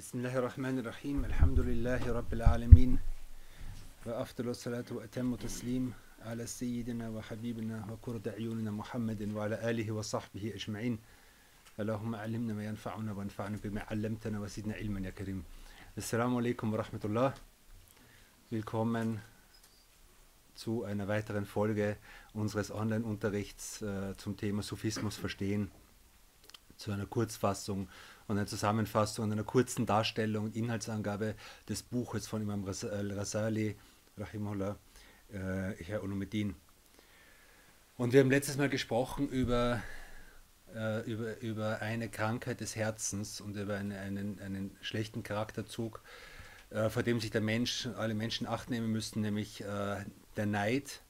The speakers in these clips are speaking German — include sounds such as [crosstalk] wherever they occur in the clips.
بسم الله الرحمن الرحيم الحمد لله رب العالمين وأفضل الصلاة وأتم التسليم على سيدنا وحبيبنا وقرة عيوننا محمد وعلى آله وصحبه أجمعين اللهم علمنا ما ينفعنا وانفعنا بما علمتنا وزدنا علما يا كريم السلام عليكم ورحمة الله Willkommen zu einer weiteren Folge unseres Online-Unterrichts äh, zum Thema Sufismus verstehen, zu einer Kurzfassung und einer Zusammenfassung und einer kurzen Darstellung Inhaltsangabe des Buches von Imam Rasali, Rahimullah, äh, Herr Ulumuddin. Und wir haben letztes Mal gesprochen über, äh, über, über eine Krankheit des Herzens und über eine, einen, einen schlechten Charakterzug, äh, vor dem sich der Mensch, alle Menschen Acht nehmen müssten, nämlich äh, der Neid.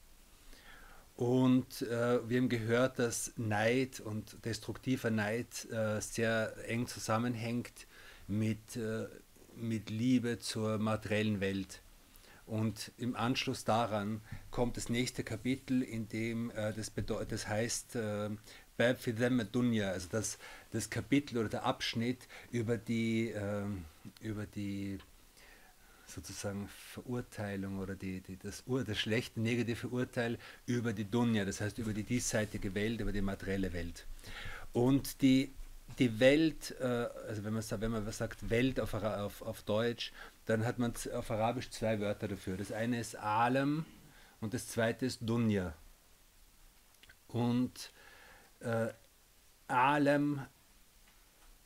Und äh, wir haben gehört, dass Neid und destruktiver Neid äh, sehr eng zusammenhängt mit, äh, mit Liebe zur materiellen Welt. Und im Anschluss daran kommt das nächste Kapitel, in dem äh, das, das heißt äh, Bab Dunya, also das, das Kapitel oder der Abschnitt über die, ähm, über die sozusagen Verurteilung oder die, die, das, Ur, das schlechte negative Urteil über die Dunya, das heißt über die diesseitige Welt, über die materielle Welt. Und die, die Welt, äh, also wenn man, wenn man sagt Welt auf, auf, auf Deutsch, dann hat man auf Arabisch zwei Wörter dafür. Das eine ist Alam und das zweite ist Dunya. Und äh, Alam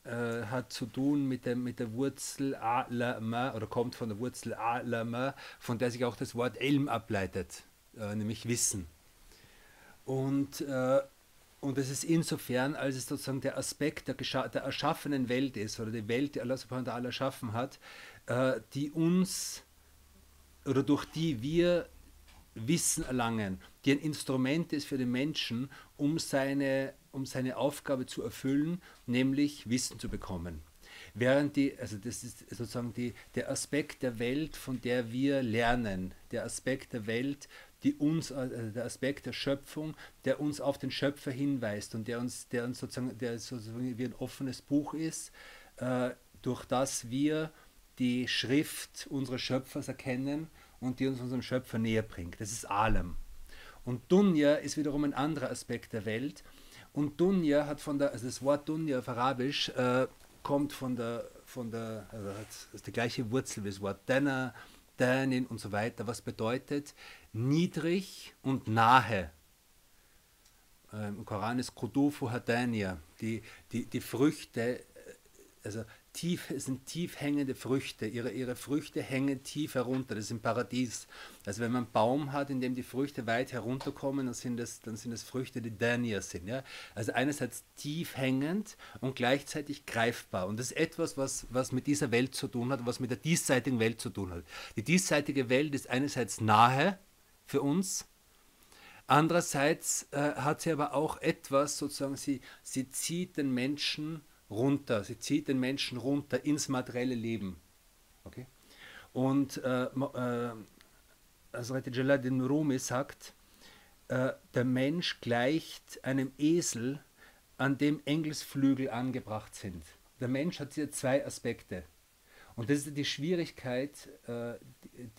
äh, hat zu tun mit der, mit der Wurzel Alama oder kommt von der Wurzel Alama, von der sich auch das Wort Elm ableitet, äh, nämlich Wissen. Und, äh, und es ist insofern, als es sozusagen der Aspekt der, der erschaffenen Welt ist oder die Welt, die Allah subhanahu wa ta'ala erschaffen hat, äh, die uns oder durch die wir Wissen erlangen, die ein Instrument ist für den Menschen, um seine, um seine Aufgabe zu erfüllen, nämlich Wissen zu bekommen. Während die, also das ist sozusagen die, der Aspekt der Welt, von der wir lernen, der Aspekt der Welt, die uns, also der Aspekt der Schöpfung, der uns auf den Schöpfer hinweist und der uns, der uns sozusagen, der sozusagen wie ein offenes Buch ist, äh, durch das wir die Schrift unseres Schöpfers erkennen und die uns unserem Schöpfer näher bringt. Das ist Alam. Und Dunya ist wiederum ein anderer Aspekt der Welt. Und Dunya hat von der, also das Wort Dunya auf Arabisch äh, kommt von der, von der, also ist die gleiche Wurzel wie das Wort Dana, Danin und so weiter, was bedeutet niedrig und nahe. Ähm, Im Koran ist Kudufu Hadania, die, die, die Früchte, äh, also tief, sind tief hängende Früchte. Ihre, ihre Früchte hängen tief herunter. Das ist im Paradies. Also wenn man einen Baum hat, in dem die Früchte weit herunterkommen, dann sind das, dann sind das Früchte, die Danier sind. Ja? Also einerseits tief hängend und gleichzeitig greifbar. Und das ist etwas, was, was mit dieser Welt zu tun hat, was mit der diesseitigen Welt zu tun hat. Die diesseitige Welt ist einerseits nahe für uns, Andererseits äh, hat sie aber auch etwas, sozusagen, sie, sie zieht den Menschen runter, sie zieht den Menschen runter ins materielle Leben. Okay? Und äh, äh, Hazrat Jalaluddin Rumi sagt, äh, der Mensch gleicht einem Esel, an dem Engelsflügel angebracht sind. Der Mensch hat hier zwei Aspekte. Und das ist die Schwierigkeit, äh,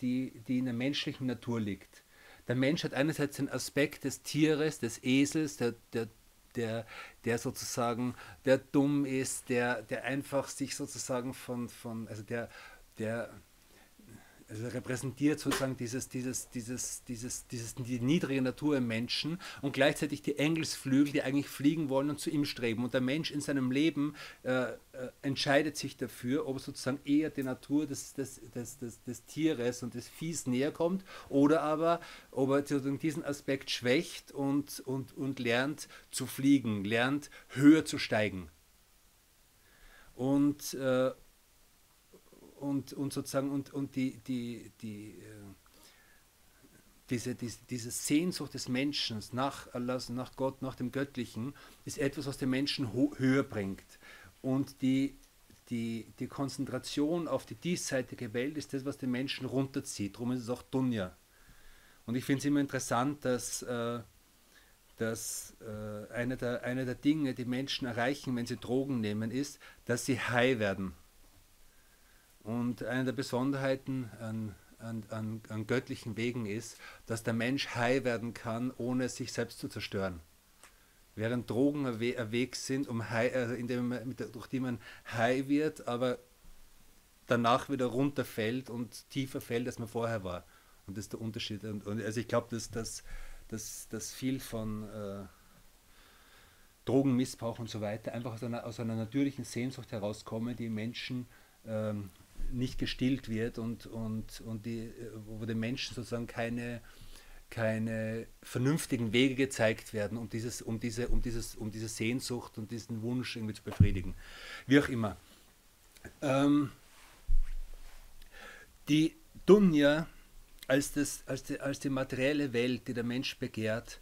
die, die in der menschlichen Natur liegt. Der Mensch hat einerseits den Aspekt des Tieres, des Esels, der, der der, der sozusagen, der dumm ist, der, der einfach sich sozusagen von, von also der, der also repräsentiert sozusagen dieses, dieses, dieses, dieses, dieses, die niedrige Natur im Menschen und gleichzeitig die Engelsflügel, die eigentlich fliegen wollen und zu ihm streben. Und der Mensch in seinem Leben äh, äh, entscheidet sich dafür, ob er sozusagen eher der Natur des, des, des, des, des Tieres und des Viehs näher kommt oder aber ob er sozusagen diesen Aspekt schwächt und, und, und lernt zu fliegen, lernt höher zu steigen. Und, äh, und, und sozusagen und, und die, die, die, äh, diese, diese, diese Sehnsucht des Menschen nach Allah, nach Gott, nach dem Göttlichen, ist etwas, was den Menschen höher bringt. Und die, die, die Konzentration auf die diesseitige Welt ist das, was den Menschen runterzieht. Darum ist es auch Dunja. Und ich finde es immer interessant, dass, äh, dass äh, eine, der, eine der Dinge, die Menschen erreichen, wenn sie Drogen nehmen, ist, dass sie high werden. Und eine der Besonderheiten an, an, an, an göttlichen Wegen ist, dass der Mensch high werden kann, ohne sich selbst zu zerstören. Während Drogen ein Weg sind, um high, also man, durch die man high wird, aber danach wieder runterfällt und tiefer fällt, als man vorher war. Und das ist der Unterschied. Und, und also ich glaube, dass, dass, dass, dass viel von äh, Drogenmissbrauch und so weiter einfach aus einer, aus einer natürlichen Sehnsucht herauskommen, die Menschen ähm, nicht gestillt wird und, und, und die, wo den Menschen sozusagen keine, keine vernünftigen Wege gezeigt werden, um, dieses, um, diese, um, dieses, um diese Sehnsucht und diesen Wunsch irgendwie zu befriedigen. Wie auch immer. Ähm, die Dunja als, das, als, die, als die materielle Welt, die der Mensch begehrt,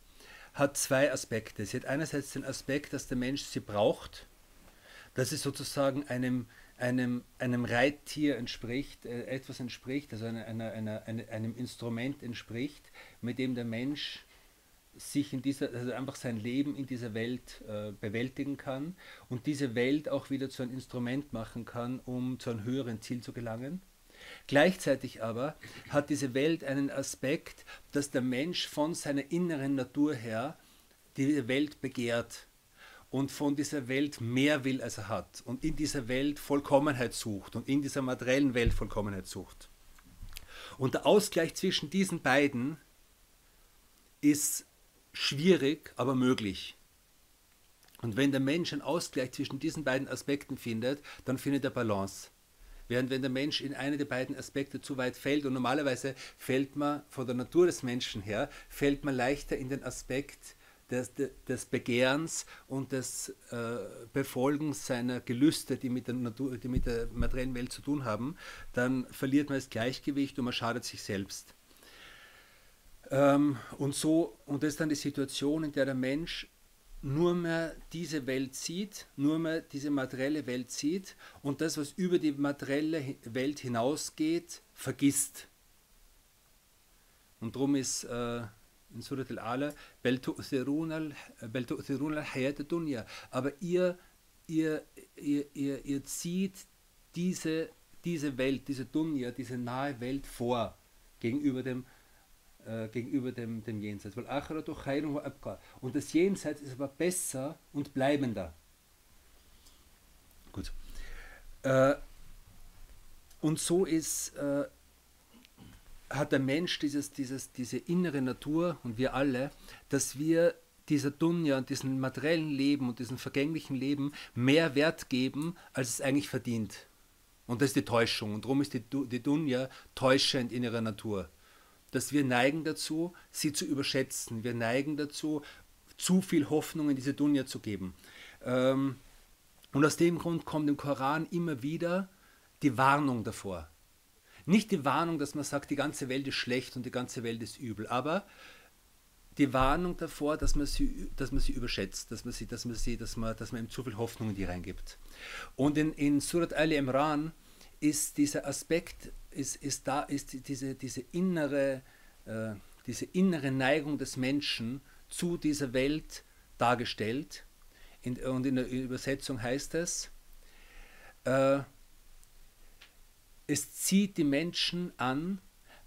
hat zwei Aspekte. Sie hat einerseits den Aspekt, dass der Mensch sie braucht, dass es sozusagen einem, einem, einem Reittier entspricht, äh, etwas entspricht, also einer, einer, einer, einem Instrument entspricht, mit dem der Mensch sich in dieser, also einfach sein Leben in dieser Welt äh, bewältigen kann und diese Welt auch wieder zu einem Instrument machen kann, um zu einem höheren Ziel zu gelangen. Gleichzeitig aber hat diese Welt einen Aspekt, dass der Mensch von seiner inneren Natur her die Welt begehrt und von dieser Welt mehr will, als er hat und in dieser Welt Vollkommenheit sucht und in dieser materiellen Welt Vollkommenheit sucht. Und der Ausgleich zwischen diesen beiden ist schwierig, aber möglich. Und wenn der Mensch einen Ausgleich zwischen diesen beiden Aspekten findet, dann findet er Balance. Während wenn der Mensch in eine der beiden Aspekte zu weit fällt, und normalerweise fällt man von der Natur des Menschen her, fällt man leichter in den Aspekt des, des Begehrens und des äh, Befolgens seiner Gelüste, die mit, der Natur, die mit der materiellen Welt zu tun haben, dann verliert man das Gleichgewicht und man schadet sich selbst. Ähm, und so, und das ist dann die Situation, in der der Mensch nur mehr diese Welt sieht, nur mehr diese materielle Welt sieht und das, was über die materielle Welt hinausgeht, vergisst. Und darum ist äh, in Surat al-Ala, aber ihr, ihr, ihr, ihr, ihr zieht diese, diese Welt, diese Dunya, diese nahe Welt vor gegenüber dem äh, gegenüber dem, dem Jenseits. Und das Jenseits ist aber besser und bleibender. Gut. Äh, und so ist, äh, hat der Mensch dieses, dieses, diese innere Natur und wir alle, dass wir dieser Dunja und diesem materiellen Leben und diesem vergänglichen Leben mehr Wert geben, als es eigentlich verdient. Und das ist die Täuschung. Und darum ist die, die Dunja täuschend in ihrer Natur dass wir neigen dazu, sie zu überschätzen. Wir neigen dazu, zu viel Hoffnung in diese Dunja zu geben. Ähm, und aus dem Grund kommt im Koran immer wieder die Warnung davor. Nicht die Warnung, dass man sagt, die ganze Welt ist schlecht und die ganze Welt ist übel, aber die Warnung davor, dass man sie, dass man sie überschätzt, dass man, sie, dass man, sie, dass man, dass man ihm zu viel Hoffnung in die reingibt. Und in, in Surat Al-Imran ist dieser Aspekt ist, ist da ist diese, diese, innere, äh, diese innere Neigung des Menschen zu dieser Welt dargestellt. In, und in der Übersetzung heißt es, äh, es zieht die Menschen an,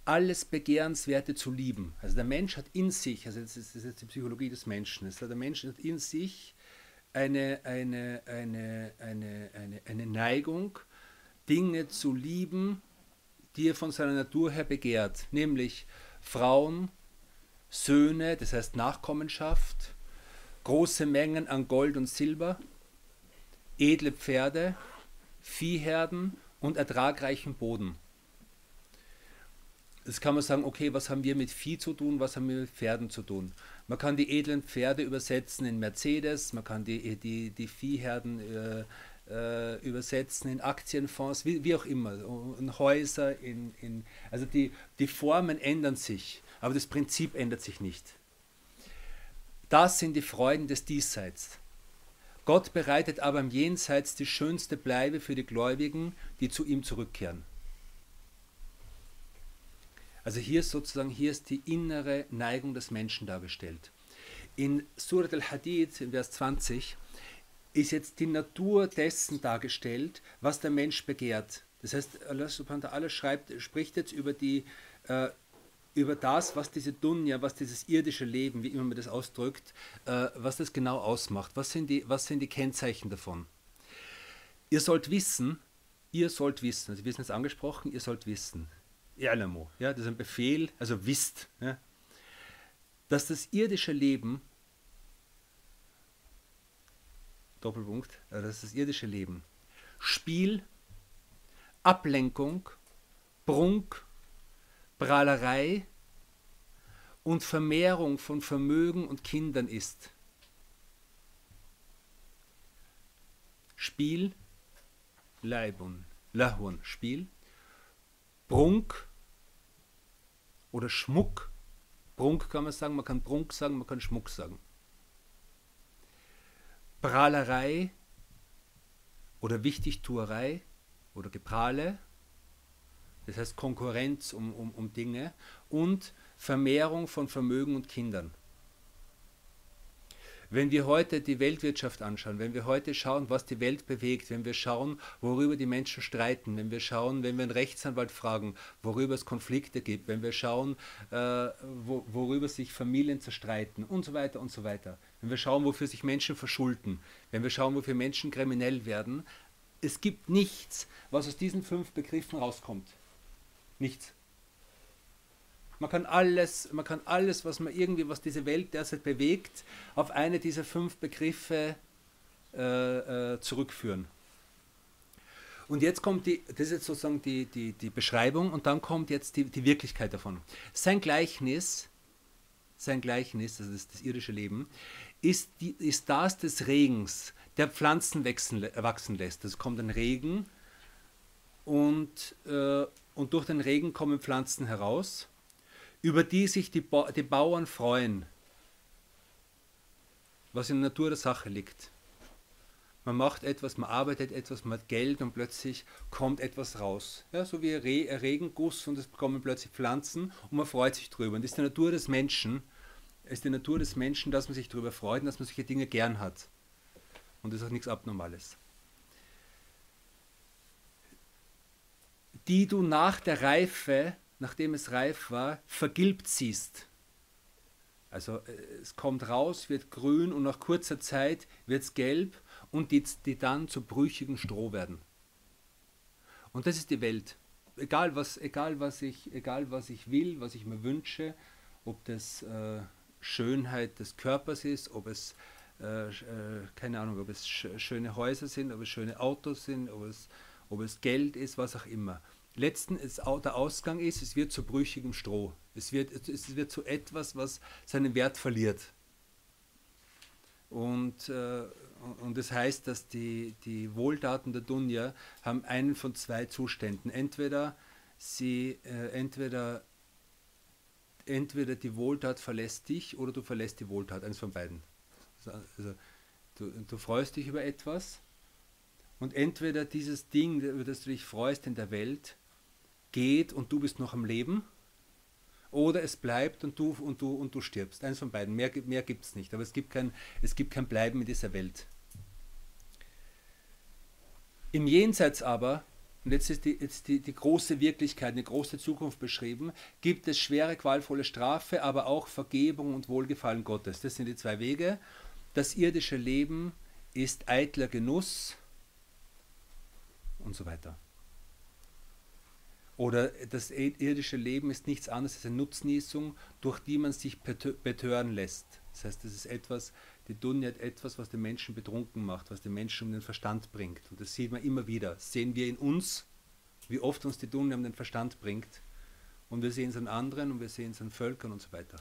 alles Begehrenswerte zu lieben. Also der Mensch hat in sich, also das ist, das ist jetzt die Psychologie des Menschen, also der Mensch hat in sich eine, eine, eine, eine, eine, eine Neigung, Dinge zu lieben, die er von seiner Natur her begehrt, nämlich Frauen, Söhne, das heißt Nachkommenschaft, große Mengen an Gold und Silber, edle Pferde, Viehherden und ertragreichen Boden. Jetzt kann man sagen, okay, was haben wir mit Vieh zu tun, was haben wir mit Pferden zu tun? Man kann die edlen Pferde übersetzen in Mercedes, man kann die, die, die Viehherden äh, äh, übersetzen in Aktienfonds, wie, wie auch immer, in Häuser, in, in, also die, die Formen ändern sich, aber das Prinzip ändert sich nicht. Das sind die Freuden des Diesseits. Gott bereitet aber im Jenseits die schönste Bleibe für die Gläubigen, die zu ihm zurückkehren. Also hier ist sozusagen, hier ist die innere Neigung des Menschen dargestellt. In Surat al-Hadid, in Vers 20, ist jetzt die Natur dessen dargestellt, was der Mensch begehrt. Das heißt, Allah subhanahu wa ta'ala schreibt, spricht jetzt über die, äh, über das, was diese Dunja, was dieses irdische Leben, wie immer man das ausdrückt, äh, was das genau ausmacht. Was sind, die, was sind die Kennzeichen davon? Ihr sollt wissen, ihr sollt wissen, also wir sind jetzt angesprochen, ihr sollt wissen, I'lamu, ja, das ist ein Befehl, also wisst, ja, dass das irdische Leben, Doppelpunkt, also dass das irdische Leben Spiel, Ablenkung, Prunk, Prahlerei und Vermehrung von Vermögen und Kindern ist. Spiel, Leibun, Lahun, Spiel, Prunk oder Schmuck. Prunk kann man sagen, man kann Prunk sagen, man kann Schmuck sagen. Prahlerei oder Wichtigtuerei oder Geprahle das heißt Konkurrenz um, um, um Dinge und Vermehrung von Vermögen und Kindern. Wenn wir heute die Weltwirtschaft anschauen, wenn wir heute schauen, was die Welt bewegt, wenn wir schauen, worüber die Menschen streiten, wenn wir schauen, wenn wir einen Rechtsanwalt fragen, worüber es Konflikte gibt, wenn wir schauen, äh, wo, worüber sich Familien zerstreiten und so weiter und so weiter, wenn wir schauen, wofür sich Menschen verschulden, wenn wir schauen, wofür Menschen kriminell werden, es gibt nichts, was aus diesen fünf Begriffen rauskommt. Nichts. Man kann alles, man kann alles, was man irgendwie, was diese Welt derzeit bewegt, auf eine dieser fünf Begriffe äh, äh, zurückführen. Und jetzt kommt die, das ist jetzt sozusagen die, die, die Beschreibung und dann kommt jetzt die, die Wirklichkeit davon. Sein Gleichnis, sein Gleichnis, das ist das irdische Leben, ist, die, ist das des Regens, der Pflanzen wachsen, wachsen lässt. Es kommt ein Regen und, äh, und durch den Regen kommen Pflanzen heraus, über die sich die, ba die Bauern freuen, was in der Natur der Sache liegt. Man macht etwas, man arbeitet etwas, man hat Geld und plötzlich kommt etwas raus. Ja, so wie ein, Re ein Regenguss und es kommen plötzlich Pflanzen und man freut sich drüber. Und das ist die Natur des Menschen, es ist die Natur des Menschen, dass man sich darüber freut und dass man solche Dinge gern hat. Und das ist auch nichts Abnormales. Die du nach der Reife, nachdem es reif war, vergilbt siehst. Also äh, es kommt raus, wird grün und nach kurzer Zeit wird es gelb und die, die dann zu brüchigen Stroh werden. Und das ist die Welt. Egal was, egal was, ich, egal was ich will, was ich mir wünsche, ob das äh, Schönheit des Körpers ist, ob es, äh, äh, keine Ahnung, ob es sch schöne Häuser sind, ob es schöne Autos sind, ob es, ob es Geld ist, was auch immer letzten ist, der Ausgang ist, es wird zu brüchigem Stroh. Es wird, es wird zu etwas, was seinen Wert verliert. Und, äh, und das heißt, dass die, die Wohltaten der Dunja haben einen von zwei Zuständen. Entweder sie, äh, entweder, entweder die Wohltat verlässt dich oder du verlässt die Wohltat, eines von beiden. Also, du, du freust dich über etwas und entweder dieses Ding, über das du dich freust in der Welt, geht und du bist noch am Leben oder es bleibt und du, und du, und du stirbst. Eins von beiden. Mehr, mehr gibt es nicht. Aber es gibt, kein, es gibt kein Bleiben in dieser Welt. Im Jenseits aber, und jetzt ist, die, jetzt die, die große Wirklichkeit, eine große Zukunft beschrieben, gibt es schwere, qualvolle Strafe, aber auch Vergebung und Wohlgefallen Gottes. Das sind die zwei Wege. Das irdische Leben ist eitler Genuss und so weiter. Oder das irdische Leben ist nichts anderes als eine Nutznießung, durch die man sich betören lässt. Das heißt, das ist etwas, die Dunja hat etwas, was den Menschen betrunken macht, was den Menschen um den Verstand bringt. Und das sieht man immer wieder. Das sehen wir in uns, wie oft uns die Dunja um den Verstand bringt. Und wir sehen es an anderen und wir sehen es an Völkern und so weiter.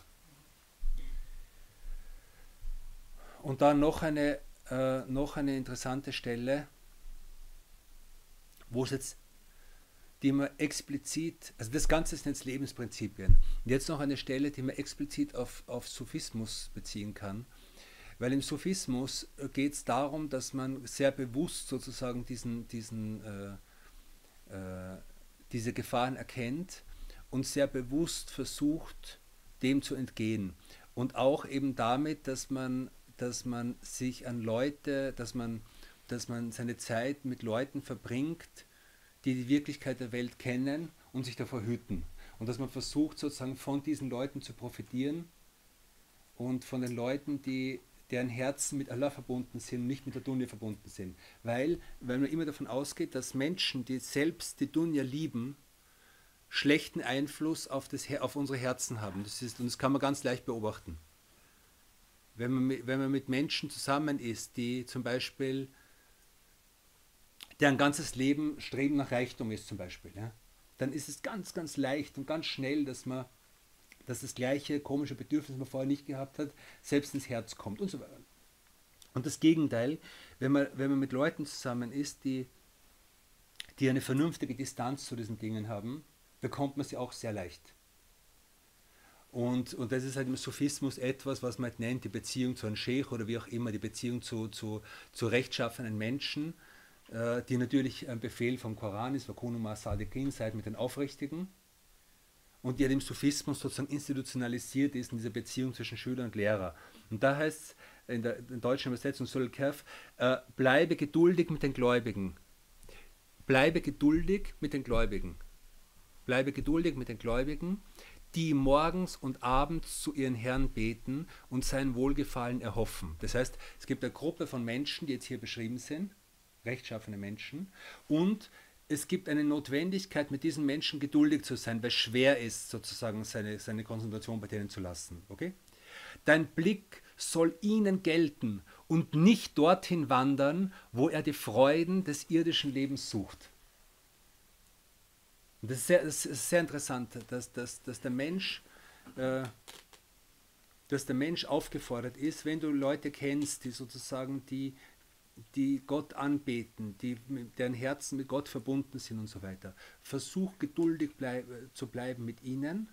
Und dann noch eine, äh, noch eine interessante Stelle, wo es jetzt die man explizit, also das Ganze sind jetzt Lebensprinzipien. Und jetzt noch eine Stelle, die man explizit auf, auf Sufismus beziehen kann. Weil im Sufismus geht es darum, dass man sehr bewusst sozusagen diesen, diesen, äh, äh, diese Gefahren erkennt und sehr bewusst versucht, dem zu entgehen. Und auch eben damit, dass man, dass man sich an Leute, dass man, dass man seine Zeit mit Leuten verbringt, die die Wirklichkeit der Welt kennen und sich davor hüten. Und dass man versucht, sozusagen von diesen Leuten zu profitieren und von den Leuten, die deren Herzen mit Allah verbunden sind, nicht mit der Dunja verbunden sind. Weil, weil man immer davon ausgeht, dass Menschen, die selbst die Dunja lieben, schlechten Einfluss auf, das, auf unsere Herzen haben. Das ist, und das kann man ganz leicht beobachten. Wenn man, wenn man mit Menschen zusammen ist, die zum Beispiel, deren ganzes Leben Streben nach Reichtum ist zum Beispiel, ja, dann ist es ganz, ganz leicht und ganz schnell, dass man dass das gleiche komische Bedürfnis, das man vorher nicht gehabt hat, selbst ins Herz kommt und so weiter. Und das Gegenteil, wenn man, wenn man mit Leuten zusammen ist, die, die eine vernünftige Distanz zu diesen Dingen haben, bekommt man sie auch sehr leicht. Und, und das ist halt im Sophismus etwas, was man halt nennt, die Beziehung zu einem Sheikh oder wie auch immer, die Beziehung zu, zu, zu rechtschaffenen Menschen, die natürlich ein Befehl vom Koran ist, Vakunuma Sadiqin, seid mit den Aufrichtigen und die ja dem Sophismus sozusagen institutionalisiert ist in dieser Beziehung zwischen Schüler und Lehrer. Und da heißt es in der in deutschen Übersetzung Sul Kef, äh, bleibe geduldig mit den Gläubigen. Bleibe geduldig mit den Gläubigen. Bleibe geduldig mit den Gläubigen, die morgens und abends zu ihren Herrn beten und sein Wohlgefallen erhoffen. Das heißt, es gibt eine Gruppe von Menschen, die jetzt hier beschrieben sind, rechtschaffene Menschen, und es gibt eine Notwendigkeit, mit diesen Menschen geduldig zu sein, weil schwer ist, sozusagen seine, seine Konzentration bei denen zu lassen. Okay? Dein Blick soll ihnen gelten und nicht dorthin wandern, wo er die Freuden des irdischen Lebens sucht. Und das ist sehr, das ist sehr interessant, dass, dass, dass, der Mensch, äh, dass der Mensch aufgefordert ist, wenn du Leute kennst, die sozusagen die die Gott anbeten, die, deren Herzen mit Gott verbunden sind und so weiter. Versuch geduldig bleib, zu bleiben mit ihnen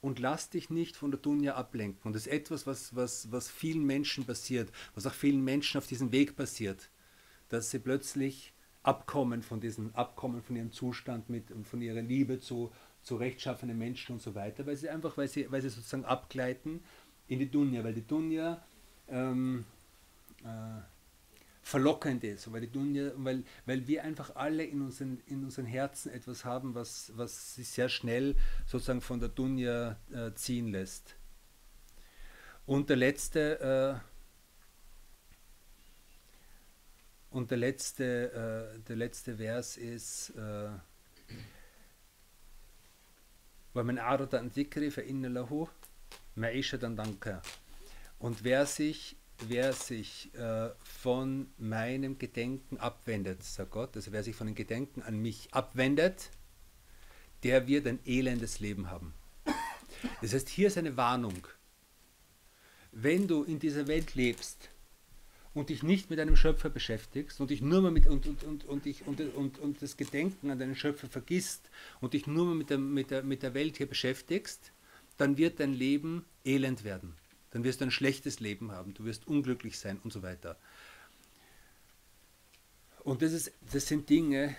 und lass dich nicht von der Dunja ablenken. Und das ist etwas, was, was, was vielen Menschen passiert, was auch vielen Menschen auf diesem Weg passiert, dass sie plötzlich abkommen von diesem Abkommen von ihrem Zustand mit von ihrer Liebe zu, zu rechtschaffenen Menschen und so weiter, weil sie einfach, weil sie, weil sie sozusagen abgleiten in die Dunja, weil die Dunja ähm, äh, verlockend ist, weil, die Dunja, weil, weil wir einfach alle in unseren, in unseren Herzen etwas haben, was, was sich sehr schnell sozusagen von der Dunja äh, ziehen lässt. Und der letzte, äh, und der letzte, äh, der letzte Vers ist, äh, وَمَنْ أَعْرَضَ عَنْ ذِكْرِ فَإِنَّ لَهُ مَعِيشَةً دَنْكَ Und wer sich wer sich äh, von meinem Gedenken abwendet, sagt Gott, also wer sich von den Gedenken an mich abwendet, der wird ein elendes Leben haben. Das heißt, hier ist eine Warnung. Wenn du in dieser Welt lebst und dich nicht mit einem Schöpfer beschäftigst und dich nur mal mit und, und, und, und, dich, und, und, und das Gedenken an deinen Schöpfer vergisst und dich nur mal mit der, mit, der, mit der Welt hier beschäftigst, dann wird dein Leben elend werden dann wirst du ein schlechtes Leben haben, du wirst unglücklich sein und so weiter. Und das, ist, das sind Dinge,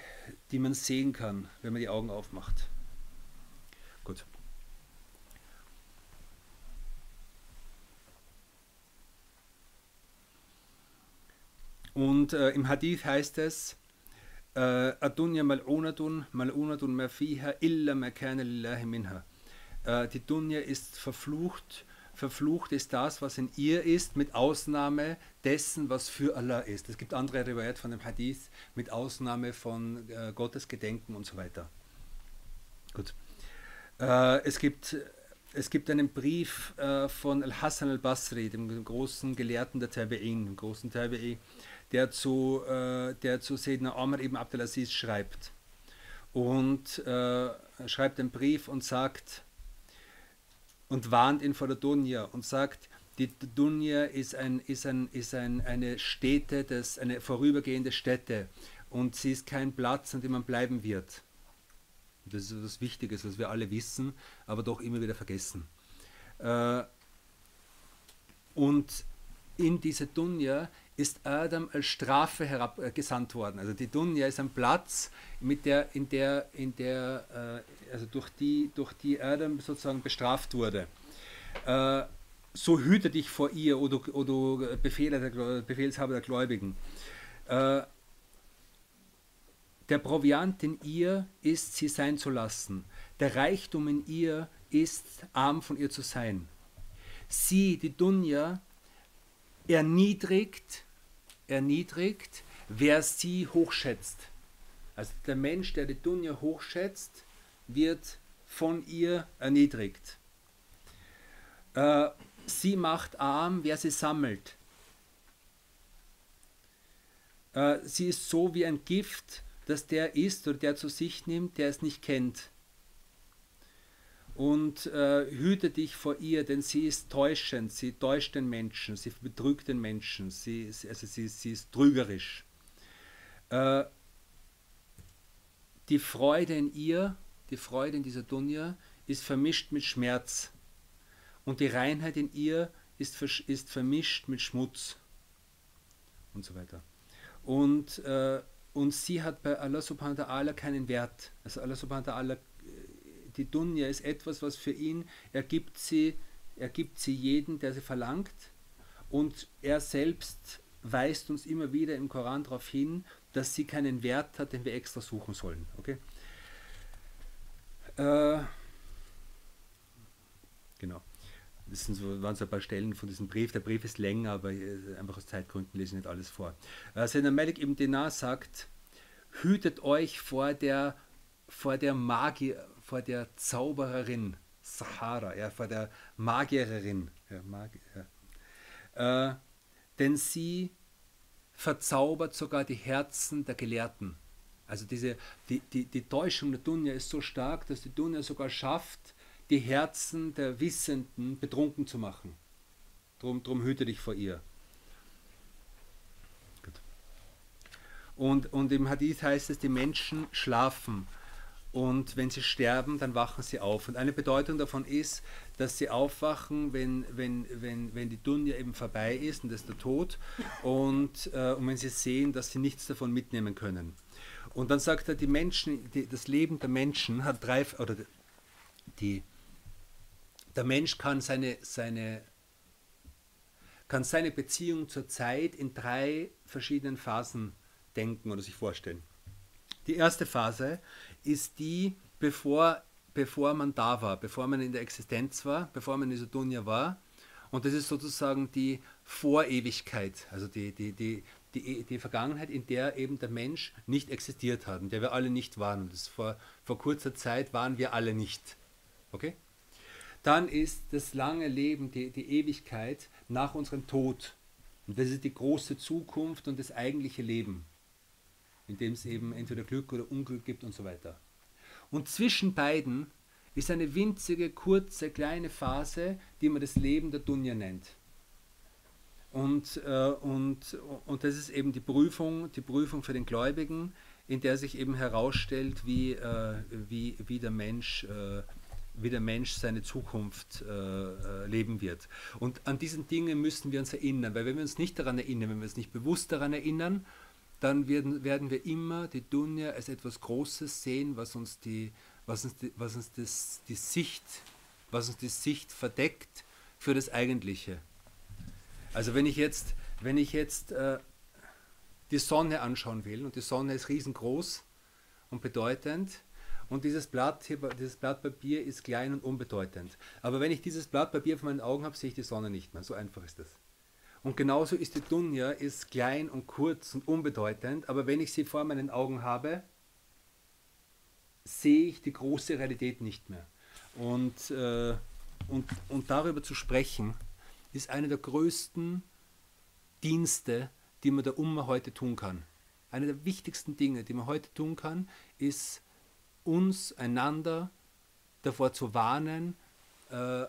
die man sehen kann, wenn man die Augen aufmacht. Gut. Und äh, im Hadith heißt es, äh, Adunya mal'unatun, mal'unatun ma fiha illa ma kana lillahi minha. Äh, die Dunya ist verflucht verflucht ist das, was in ihr ist, mit Ausnahme dessen, was für Allah ist. Es gibt andere Riwayat von dem Hadith, mit Ausnahme von äh, Gottes Gedenken und so weiter. Gut. Äh, es, gibt, es gibt einen Brief äh, von Al-Hassan al-Basri, dem großen Gelehrten der Tabi'in, dem großen Tabi'i, der zu, äh, der zu Sayyidina Omar ibn Abdelaziz schreibt. Und äh, schreibt einen Brief und sagt, und warnt ihn vor der Dunja und sagt, die Dunja ist, ein, ist, ein, ist ein, eine Stätte, das, eine vorübergehende Stätte und sie ist kein Platz, an dem man bleiben wird. Das ist etwas Wichtiges, was wir alle wissen, aber doch immer wieder vergessen. Äh, und in diese Dunja ist Adam als Strafe herabgesandt worden. Also die Dunja ist ein Platz, mit der, in der, in der, äh, also durch die, durch die Adam sozusagen bestraft wurde. Äh, so hüte dich vor ihr, oder, oder Befehle der, Befehlshaber der Gläubigen. Äh, Der Proviant in ihr ist, sie sein zu lassen. Der Reichtum in ihr ist, arm von ihr zu sein. Sie, die Dunja, erniedrigt, erniedrigt, wer sie hochschätzt. Also der Mensch, der die Dunja hochschätzt, wird von ihr erniedrigt. Äh, sie macht arm, wer sie sammelt. Äh, sie ist so wie ein Gift, das der isst oder der zu sich nimmt, der es nicht kennt. Und äh, hüte dich vor ihr, denn sie ist täuschend, sie täuscht den Menschen, sie betrügt den Menschen, sie, also sie, sie ist trügerisch. Äh, die Freude in ihr, die Freude in dieser Dunja, ist vermischt mit Schmerz. Und die Reinheit in ihr ist, ist vermischt mit Schmutz. Und so weiter. Und, äh, und sie hat bei Allah subhanahu wa ta'ala keinen Wert. Also Allah subhanahu wa ta'ala, die Dunya ist etwas, was für ihn, er gibt sie, er gibt sie jeden, der sie verlangt. Und er selbst weist uns immer wieder im Koran darauf hin, dass sie keinen Wert hat, den wir extra suchen sollen. Okay? Äh, genau. Das sind so, waren so ein paar Stellen von diesem Brief. Der Brief ist länger, aber äh, einfach aus Zeitgründen lese ich nicht alles vor. Äh, Seiner Malik ibn Dinar sagt, hütet euch vor der, vor der Magier, vor der Zaubererin, Sahara, ja, vor der Magiererin. Ja, Magier, ja. Äh, denn sie verzaubert sogar die Herzen der Gelehrten. Also diese, die, die, die Täuschung der Dunja ist so stark, dass die Dunja sogar schafft, die Herzen der Wissenden betrunken zu machen. Drum, drum hüte dich vor ihr. Und, und im Hadith heißt es, die Menschen schlafen und wenn sie sterben, dann wachen sie auf. Und eine Bedeutung davon ist, dass sie aufwachen, wenn, wenn, wenn, wenn die Dunja eben vorbei ist und das ist der Tod und, äh, und wenn sie sehen, dass sie nichts davon mitnehmen können. Und dann sagt er, die Menschen, die, das Leben der Menschen hat drei, oder die, der Mensch kann seine, seine, kann seine Beziehung zur Zeit in drei verschiedenen Phasen denken oder sich vorstellen. Die erste Phase ist die, bevor, bevor man da war, bevor man in der Existenz war, bevor man in dieser Dunja war. Und das ist sozusagen die Vorewigkeit, also die, die, die, die, die Vergangenheit, in der eben der Mensch nicht existiert hat, in der wir alle nicht waren. Und das vor, vor kurzer Zeit waren wir alle nicht. Okay? Dann ist das lange Leben, die, die Ewigkeit nach unserem Tod. Und das ist die große Zukunft und das eigentliche Leben, in dem es eben entweder Glück oder Unglück gibt und so weiter. Und zwischen beiden ist eine winzige, kurze, kleine Phase, die man das Leben der Dunja nennt. Und, äh, und, und das ist eben die Prüfung, die Prüfung für den Gläubigen, in der sich eben herausstellt, wie, äh, wie, wie der Mensch äh, wie der Mensch seine Zukunft äh, äh, leben wird. Und an diesen Dingen müssen wir uns erinnern, weil wenn wir uns nicht daran erinnern, wenn wir uns nicht bewusst daran erinnern, dann werden, werden wir immer die Dunja als etwas Großes sehen, was uns die, was uns die, was uns das, die Sicht, was uns die Sicht verdeckt für das Eigentliche. Also wenn ich jetzt, wenn ich jetzt äh, die Sonne anschauen will und die Sonne ist riesengroß und bedeutend, und dieses Blatt, dieses Blatt Papier ist klein und unbedeutend. Aber wenn ich dieses Blatt Papier vor meinen Augen habe, sehe ich die Sonne nicht mehr. So einfach ist das. Und genauso ist die Dunja ist klein und kurz und unbedeutend, aber wenn ich sie vor meinen Augen habe, sehe ich die große Realität nicht mehr. Und, äh, und, und darüber zu sprechen, ist einer der größten Dienste, die man der Umma heute tun kann. Einer der wichtigsten Dinge, die man heute tun kann, ist uns einander davor zu warnen, äh,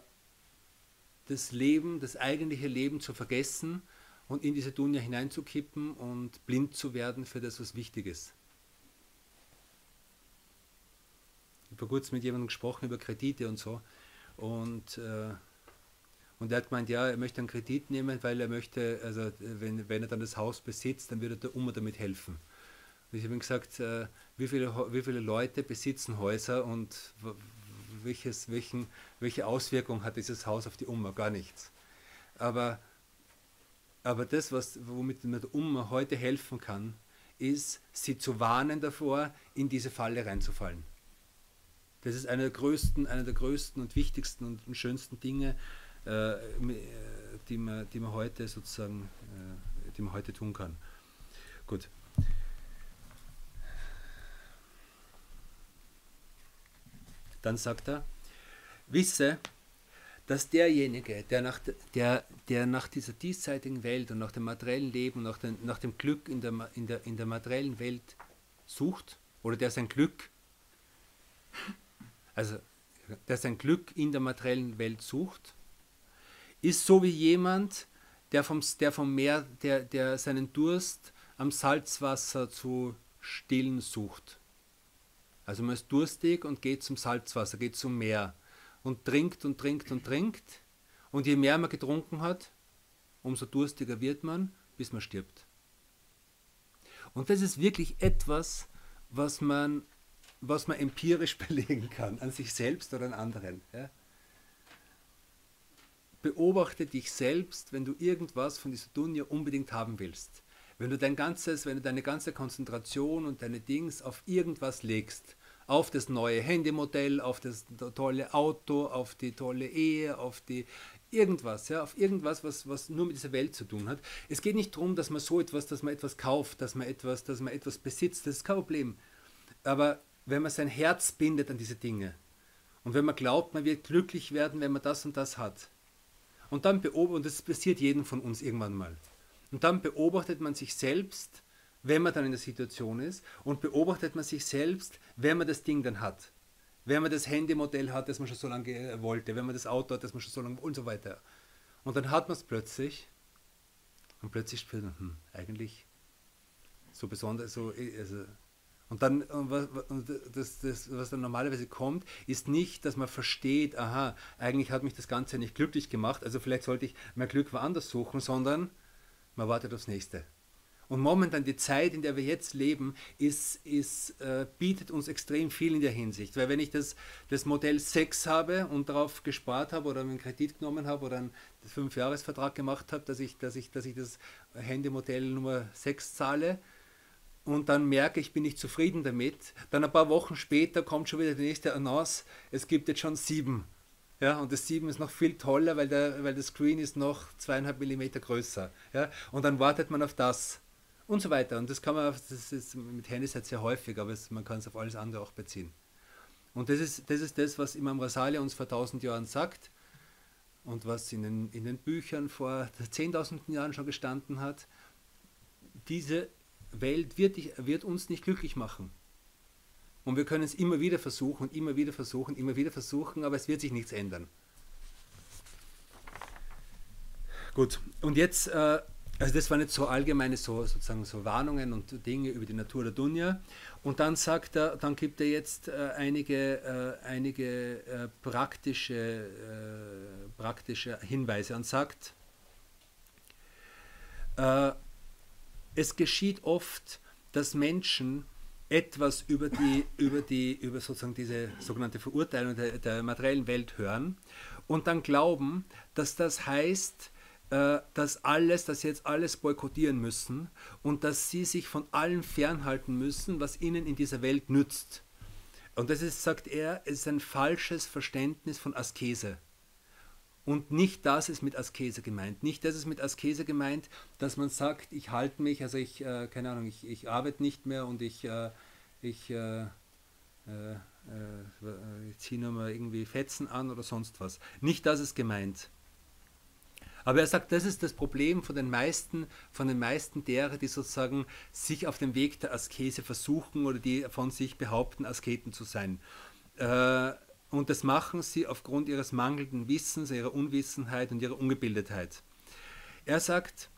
das Leben, das eigentliche Leben zu vergessen und in diese Dunja hineinzukippen und blind zu werden für das, was wichtig ist. Ich habe vor kurzem mit jemandem gesprochen über Kredite und so und, äh, und er hat gemeint, ja, er möchte einen Kredit nehmen, weil er möchte, also wenn, wenn er dann das Haus besitzt, dann würde der Oma damit helfen. Ich habe ihm gesagt, äh, wie, viele, wie viele Leute besitzen Häuser und welches, welchen, welche Auswirkung hat dieses Haus auf die Umma? Gar nichts. Aber, aber das, was, womit man der Umma heute helfen kann, ist, sie zu warnen davor, in diese Falle reinzufallen. Das ist eine der größten, eine der größten und wichtigsten und schönsten Dinge, äh, die, man, die man heute sozusagen, äh, die man heute tun kann. Gut. Dann sagt er, wisse, dass derjenige, der nach, der, der nach dieser diesseitigen Welt und nach dem materiellen Leben und nach, den, nach dem Glück in der, in, der, in der materiellen Welt sucht, oder der sein Glück, also der sein Glück in der materiellen Welt sucht, ist so wie jemand, der vom, der vom Meer, der, der seinen Durst am Salzwasser zu stillen sucht. Also man ist durstig und geht zum Salzwasser, geht zum Meer und trinkt und trinkt und trinkt. Und je mehr man getrunken hat, umso durstiger wird man, bis man stirbt. Und das ist wirklich etwas, was man, was man empirisch [laughs] belegen kann, an sich selbst oder an anderen. Ja? Beobachte dich selbst, wenn du irgendwas von dieser Dunja unbedingt haben willst. Wenn du dein ganzes, wenn du deine ganze Konzentration und deine Dings auf irgendwas legst, auf das neue Handymodell, auf das tolle Auto, auf die tolle Ehe, auf die irgendwas, ja, auf irgendwas, was, was nur mit dieser Welt zu tun hat. Es geht nicht darum, dass man so etwas, dass man etwas kauft, dass man etwas, dass man etwas besitzt, das ist kein Problem. Aber wenn man sein Herz bindet an diese Dinge und wenn man glaubt, man wird glücklich werden, wenn man das und das hat, und dann beobachtet, und das passiert jedem von uns irgendwann mal, und dann beobachtet man sich selbst wenn man dann in der Situation ist und beobachtet man sich selbst, wenn man das Ding dann hat. Wenn man das Handymodell hat, das man schon so lange wollte, wenn man das Auto hat, das man schon so lange und so weiter. Und dann hat man es plötzlich und plötzlich spürt man, hm, eigentlich so besonders, so, also, und dann, und das, das, was dann normalerweise kommt, ist nicht, dass man versteht, aha, eigentlich hat mich das Ganze nicht glücklich gemacht, also vielleicht sollte ich mehr Glück woanders suchen, sondern man wartet aufs nächste. Und momentan die Zeit, in der wir jetzt leben, ist, ist, äh, bietet uns extrem viel in der Hinsicht. Weil wenn ich das, das Modell 6 habe und darauf gespart habe oder einen Kredit genommen habe oder einen Fünfjahresvertrag gemacht habe, dass ich, dass, ich, dass ich das Handymodell Nummer 6 zahle und dann merke ich, bin ich zufrieden damit, dann ein paar Wochen später kommt schon wieder die nächste Annonce, es gibt jetzt schon sieben. Ja, und das 7 ist noch viel toller, weil der, weil der Screen ist noch zweieinhalb Millimeter größer. Ja, und dann wartet man auf das und so weiter. Und das kann man, das ist mit Handys halt sehr häufig, aber es, man kann es auf alles andere auch beziehen. Und das ist, das ist das, was Imam Rasali uns vor tausend Jahren sagt und was in den, in den Büchern vor zehntausenden Jahren schon gestanden hat. Diese Welt wird, wird uns nicht glücklich machen. Und wir können es immer wieder versuchen, immer wieder versuchen, immer wieder versuchen, aber es wird sich nichts ändern. Gut, und jetzt äh, also das waren jetzt so allgemeine so, sozusagen so Warnungen und Dinge über die Natur der Dunja. Und dann sagt er, dann gibt er jetzt äh, einige, äh, einige äh, praktische, äh, praktische Hinweise und sagt, äh, es geschieht oft, dass Menschen etwas über die, über die, über sozusagen diese sogenannte Verurteilung der, der materiellen Welt hören und dann glauben, dass das heißt, äh, dass alles, dass sie jetzt alles boykottieren müssen und dass sie sich von allem fernhalten müssen, was ihnen in dieser Welt nützt. Und das ist, sagt er, ist ein falsches Verständnis von Askese. Und nicht das ist mit Askese gemeint. Nicht das ist mit Askese gemeint, dass man sagt, ich halte mich, also ich, äh, keine Ahnung, ich, ich arbeite nicht mehr und ich, äh, ich, äh, äh, äh ziehe nur mal irgendwie Fetzen an oder sonst was. Nicht das ist gemeint. Aber er sagt, das ist das Problem von den meisten, von den meisten derer, die sozusagen sich auf dem Weg der Askese versuchen oder die von sich behaupten, Asketen zu sein. Äh, und das machen sie aufgrund ihres mangelnden Wissens, ihrer Unwissenheit und ihrer Ungebildetheit. Er sagt,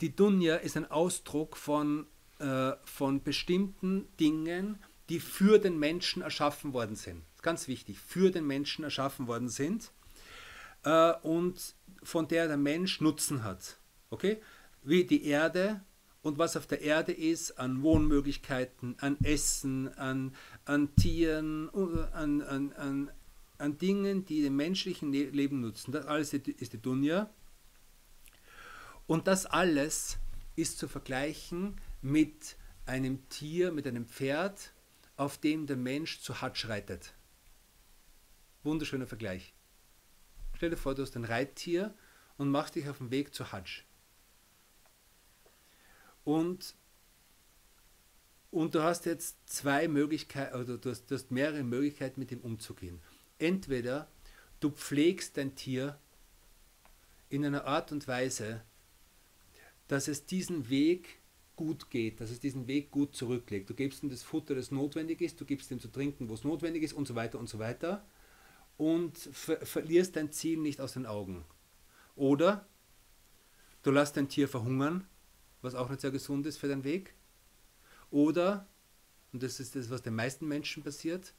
die Dunja ist ein Ausdruck von, äh, von bestimmten Dingen, die für den Menschen erschaffen worden sind. Ganz wichtig, für den Menschen erschaffen worden sind. Äh, und von der der Mensch Nutzen hat. Okay? Wie die Erde und was auf der Erde ist an Wohnmöglichkeiten, an Essen, an, an Tieren, an, an, an, an Dingen, die dem menschlichen Leben nutzen. Das alles ist die Dunja. Und das alles ist zu vergleichen mit einem Tier, mit einem Pferd, auf dem der Mensch zu Hatsch reitet. Wunderschöner Vergleich. Stell dir vor, du hast ein Reittier und machst dich auf den Weg zu Hatsch. Und, und du hast jetzt zwei Möglichkeiten, oder du hast, du hast mehrere Möglichkeiten, mit ihm umzugehen. Entweder du pflegst dein Tier in einer Art und Weise, dass es diesen Weg gut geht, dass es diesen Weg gut zurücklegt. Du gibst ihm das Futter, das notwendig ist, du gibst ihm zu trinken, wo es notwendig ist und so weiter und so weiter und ver verlierst dein Ziel nicht aus den Augen. Oder du lässt dein Tier verhungern, was auch nicht sehr gesund ist für deinen Weg. Oder, und das ist das, was den meisten Menschen passiert,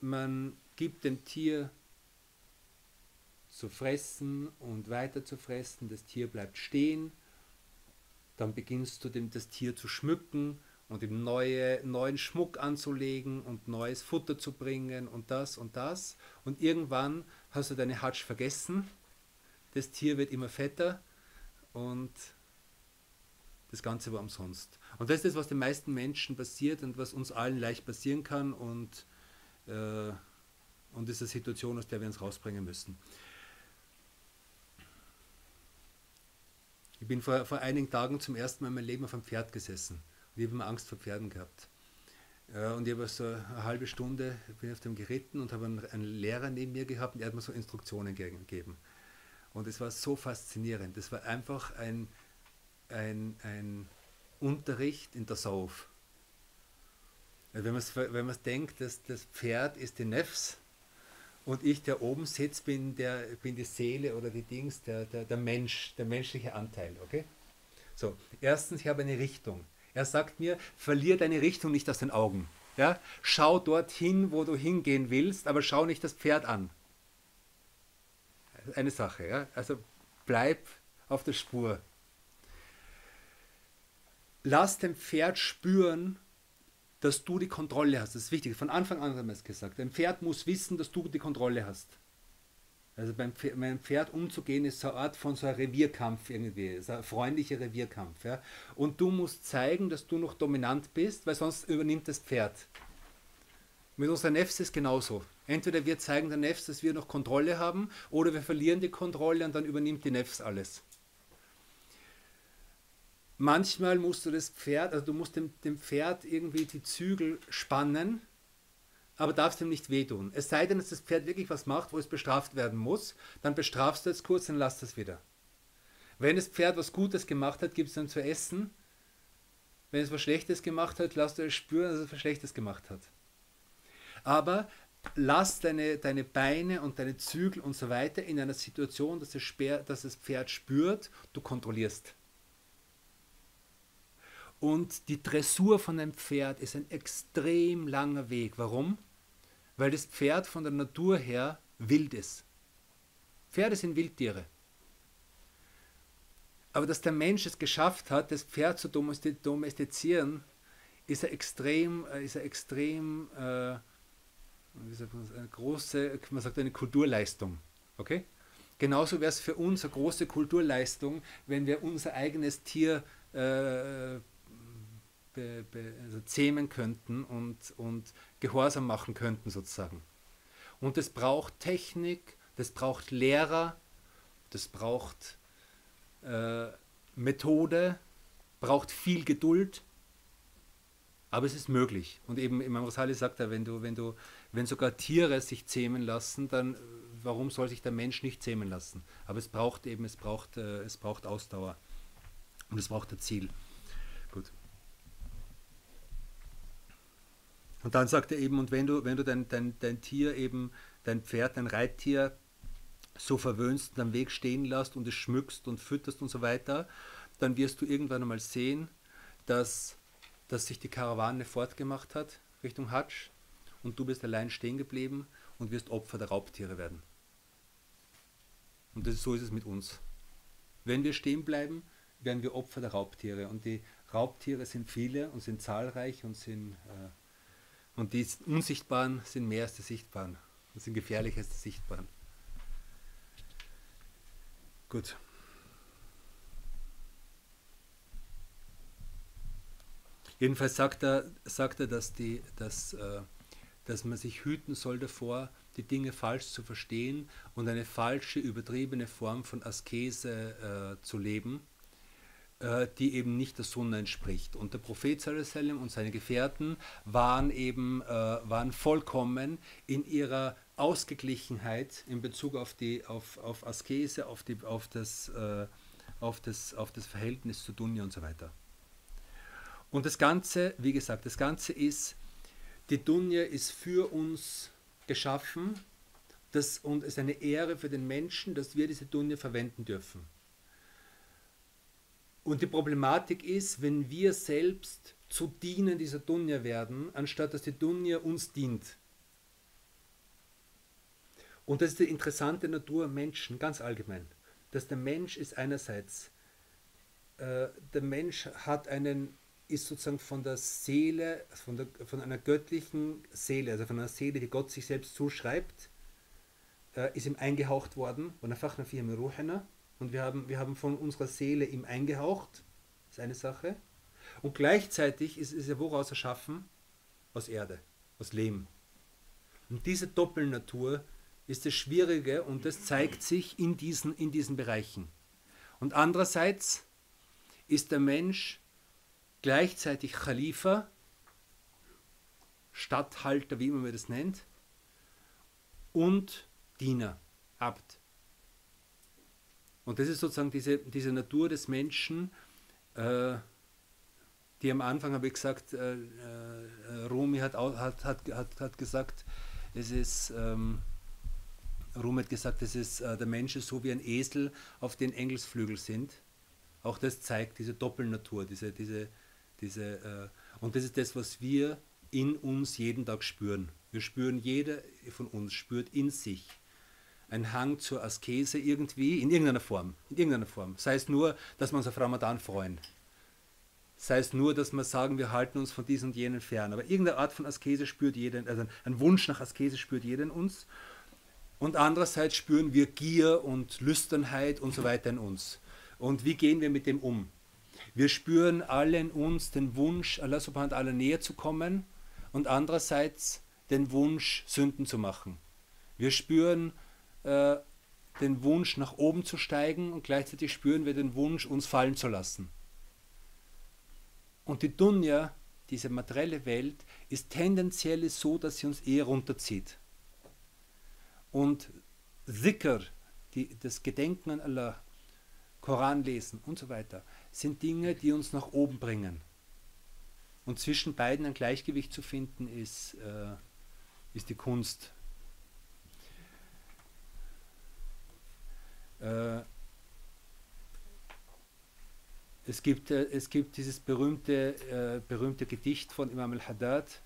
man gibt dem Tier zu fressen und weiter zu fressen, das Tier bleibt stehen, dann beginnst du dem, das Tier zu schmücken und ihm neue, neuen Schmuck anzulegen und neues Futter zu bringen und das und das. Und irgendwann hast du deine Hatsch vergessen, das Tier wird immer fetter und das Ganze war umsonst. Und das ist das, was den meisten Menschen passiert und was uns allen leicht passieren kann und, äh, und ist eine Situation, aus der wir uns rausbringen müssen. Ich bin vor, vor einigen Tagen zum ersten Mal in meinem Leben auf einem Pferd gesessen. Ich habe immer Angst vor Pferden gehabt. Äh, und ich habe so eine halbe Stunde bin auf dem geritten und habe einen, Lehrer neben mir gehabt und er hat mir so Instruktionen gegeben. Und es war so faszinierend. Das war einfach ein, ein, ein Unterricht in der Sauf. Wenn man es denkt, dass das Pferd ist die Nefs und ich, der oben sitzt, bin, der, bin die Seele oder die Dings, der, der, der Mensch, der menschliche Anteil. Okay? So, erstens, ich habe eine Richtung. Er sagt mir, verlier deine Richtung nicht aus den Augen. Ja? Schau dorthin, wo du hingehen willst, aber schau nicht das Pferd an. Eine Sache. Ja? Also bleib auf der Spur. Lass dem Pferd spüren, dass du die Kontrolle hast. Das ist wichtig. Von Anfang an haben wir es gesagt. Ein Pferd muss wissen, dass du die Kontrolle hast. Also beim Pferd, mit einem Pferd umzugehen, ist so eine Art von so einem Revierkampf irgendwie, ist ein freundlicher Revierkampf. Ja? Und du musst zeigen, dass du noch dominant bist, weil sonst übernimmt das Pferd. Mit unserer Nefs ist es genauso. Entweder wir zeigen der Nefs, dass wir noch Kontrolle haben, oder wir verlieren die Kontrolle und dann übernimmt die Nefs alles. Manchmal musst du das Pferd, also du musst dem, dem Pferd irgendwie die Zügel spannen, aber darfst ihm nicht wehtun. Es sei denn, dass das Pferd wirklich was macht, wo es bestraft werden muss, dann bestrafst du es kurz und lass es wieder. Wenn das Pferd was Gutes gemacht hat, gibt es dann zu essen. Wenn es was Schlechtes gemacht hat, lass du es spüren, dass es was Schlechtes gemacht hat. Aber lass deine, deine Beine und deine Zügel und so weiter in einer Situation, dass das, dass das Pferd spürt, du kontrollierst. Und die Dressur von einem Pferd ist ein extrem langer Weg. Warum? Weil das Pferd von der Natur her wild ist. Pferde sind Wildtiere. Aber dass der Mensch es geschafft hat, das Pferd zu domestizieren, ist eine extrem, äh, ist eine extrem äh, eine große, man sagt eine Kulturleistung. Okay? Genauso wäre es für uns eine große Kulturleistung, wenn wir unser eigenes Tier äh, be, be, also zähmen könnten und, und gehorsam machen könnten sozusagen. Und es braucht Technik, das braucht Lehrer, das braucht äh, Methode, braucht viel Geduld, aber es ist möglich. Und eben Imam Rosali sagt ja, wenn du, wenn du, wenn sogar Tiere sich zähmen lassen, dann warum soll sich der Mensch nicht zähmen lassen? Aber es braucht eben, es braucht, äh, es braucht Ausdauer und es braucht ein Ziel. Gut. Und dann sagt er eben, und wenn du, wenn du dein, dein, dein Tier eben, dein Pferd, dein Reittier so verwöhnst und am Weg stehen lässt und es schmückst und fütterst und so weiter, dann wirst du irgendwann einmal sehen, dass, dass sich die Karawane fortgemacht hat Richtung Hatsch und du bist allein stehen geblieben und wirst Opfer der Raubtiere werden. Und das, so ist es mit uns. Wenn wir stehen bleiben, werden wir Opfer der Raubtiere. Und die Raubtiere sind viele und sind zahlreich und sind äh, und die Unsichtbaren sind mehr als die Sichtbaren und sind gefährlicher als die Sichtbaren. Gut. Jedenfalls sagt er, sagt er dass, die, dass, äh, dass man sich hüten soll davor, die Dinge falsch zu verstehen und eine falsche, übertriebene Form von Askese äh, zu leben, die eben nicht der Sunna entspricht. Und der Prophet sallam und seine Gefährten waren eben äh, waren vollkommen in ihrer Ausgeglichenheit in Bezug auf, die, auf, auf Askese, auf, die, auf, das, äh, auf, das, auf das Verhältnis zu Dunja und so weiter. Und das Ganze, wie gesagt, das Ganze ist, die Dunja ist für uns geschaffen das, und ist eine Ehre für den Menschen, dass wir diese Dunja verwenden dürfen. Und die Problematik ist, wenn wir selbst zu Dienen dieser Dunja werden, anstatt dass die Dunja uns dient. Und das ist die interessante Natur Menschen, ganz allgemein. Dass der Mensch ist einerseits, äh, der Mensch hat einen ist sozusagen von der Seele, von, der, von einer göttlichen Seele, also von einer Seele, die Gott sich selbst zuschreibt, äh, ist ihm eingehaucht worden, und und wir haben, wir haben von unserer Seele ihm eingehaucht, ist eine Sache. Und gleichzeitig ist, ist er woraus erschaffen? Aus Erde, aus Lehm. Und diese Doppelnatur ist das Schwierige und das zeigt sich in diesen, in diesen Bereichen. Und andererseits ist der Mensch gleichzeitig Khalifa, Statthalter, wie man das nennt, und Diener, Abt. Und das ist sozusagen diese, diese Natur des Menschen, äh, die am Anfang habe ich gesagt, äh, äh, Rumi hat, hat, hat, hat, hat gesagt, es ist, ähm, Rumi hat gesagt, es ist, äh, der Mensch ist so wie ein Esel, auf den Engelsflügel sind. Auch das zeigt diese Doppelnatur, diese, diese, diese, äh, und das ist das, was wir in uns jeden Tag spüren. Wir spüren, jeder von uns spürt in sich einen Hang zur Askese irgendwie, in irgendeiner Form. In irgendeiner Form. Sei es nur, dass wir uns auf Ramadan freuen. Sei es nur, dass wir sagen, wir halten uns von diesen und jenen fern. Aber irgendeine Art von Askese spürt jeder, also ein Wunsch nach Askese spürt jeder in uns. Und andererseits spüren wir Gier und Lüsternheit und so weiter in uns. Und wie gehen wir mit dem um? Wir spüren alle in uns den Wunsch, Allah subhanahu wa ta'ala näher zu kommen und andererseits den Wunsch, Sünden zu machen. Wir spüren äh, den Wunsch, nach oben zu steigen und gleichzeitig spüren wir den Wunsch, uns fallen zu lassen. Und die Dunya, diese materielle Welt, ist tendenziell so, dass sie uns eher runterzieht. Und Zikr, die, das Gedenken an Allah, Koran lesen und so weiter, sind Dinge, die uns nach oben bringen. Und zwischen beiden ein Gleichgewicht zu finden, ist, äh, ist die Kunst. Äh, es, gibt, äh, es gibt dieses berühmte, äh, berühmte Gedicht von Imam al-Haddad,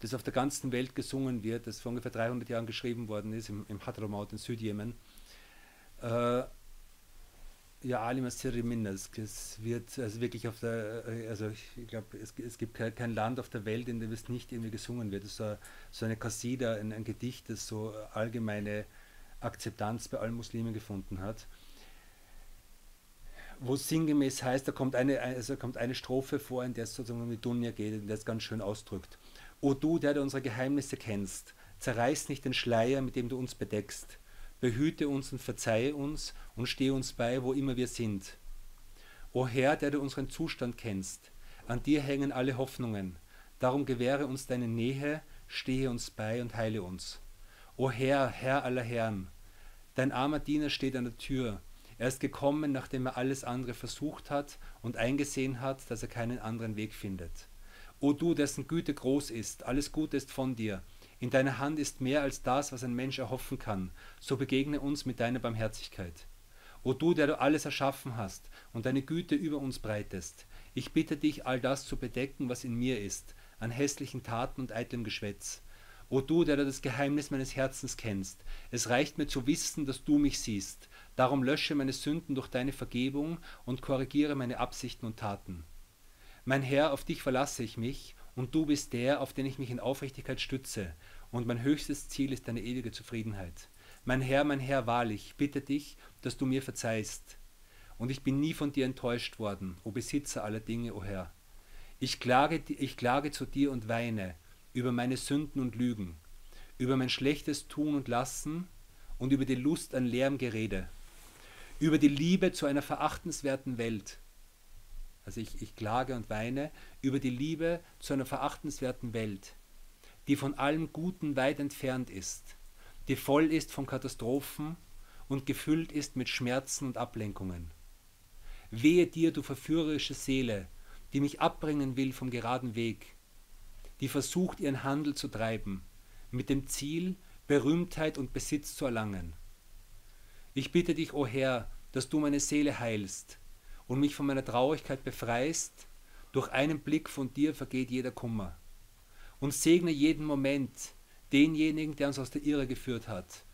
das auf der ganzen Welt gesungen wird, das vor ungefähr 300 Jahren geschrieben worden ist, im, im Hadramaut in Südjemen. Äh, ja, Alim Asiri Minnas. Es wird also wirklich auf der, also ich glaube, es, es, gibt kein Land auf der Welt, in dem es nicht irgendwie gesungen wird. Es ist so, so eine Kassida, ein, ein, Gedicht, das so allgemeine Akzeptanz bei allen Muslimen gefunden hat. Wo sinngemäß heißt, da kommt eine, also kommt eine Strophe vor, in der es sozusagen um die Dunja geht, in der es ganz schön ausdrückt. O du, der du unsere Geheimnisse kennst, zerreiß nicht den Schleier, mit dem du uns bedeckst behüte uns und verzeihe uns und stehe uns bei, wo immer wir sind. O Herr, der du unseren Zustand kennst, an dir hängen alle Hoffnungen, darum gewähre uns deine Nähe, stehe uns bei und heile uns. O Herr, Herr aller Herren, dein armer Diener steht an der Tür, er ist gekommen, nachdem er alles andere versucht hat und eingesehen hat, dass er keinen anderen Weg findet. O du, dessen Güte groß ist, alles Gute ist von dir, in deiner Hand ist mehr als das, was ein Mensch erhoffen kann. So begegne uns mit deiner Barmherzigkeit. O du, der du alles erschaffen hast und deine Güte über uns breitest, ich bitte dich, all das zu bedecken, was in mir ist, an hässlichen Taten und eitlem Geschwätz. O du, der du das Geheimnis meines Herzens kennst, es reicht mir zu wissen, dass du mich siehst. Darum lösche meine Sünden durch deine Vergebung und korrigiere meine Absichten und Taten. Mein Herr, auf dich verlasse ich mich, und du bist der, auf den ich mich in Aufrichtigkeit stütze, und mein höchstes Ziel ist deine ewige Zufriedenheit. Mein Herr, mein Herr, wahrlich, bitte dich, dass du mir verzeihst. Und ich bin nie von dir enttäuscht worden, o Besitzer aller Dinge, o Herr. Ich klage, ich klage zu dir und weine über meine Sünden und Lügen, über mein schlechtes Tun und Lassen und über die Lust an leerem Gerede, über die Liebe zu einer verachtenswerten Welt. Also ich, ich klage und weine über die Liebe zu einer verachtenswerten Welt, die von allem Guten weit entfernt ist, die voll ist von Katastrophen und gefüllt ist mit Schmerzen und Ablenkungen. Wehe dir, du verführerische Seele, die mich abbringen will vom geraden Weg, die versucht, ihren Handel zu treiben, mit dem Ziel, Berühmtheit und Besitz zu erlangen. Ich bitte dich, o oh Herr, dass du meine Seele heilst und mich von meiner Traurigkeit befreist, durch einen Blick von dir vergeht jeder Kummer. Und segne jeden Moment denjenigen, der uns aus der Irre geführt hat,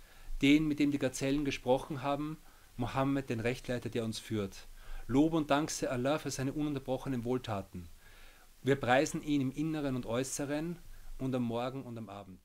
den, mit dem die Gazellen gesprochen haben, Mohammed, den Rechtleiter, der uns führt. Lob und Dank sei Allah für seine ununterbrochenen Wohltaten. Wir preisen ihn im Inneren und Äußeren und am Morgen und am Abend.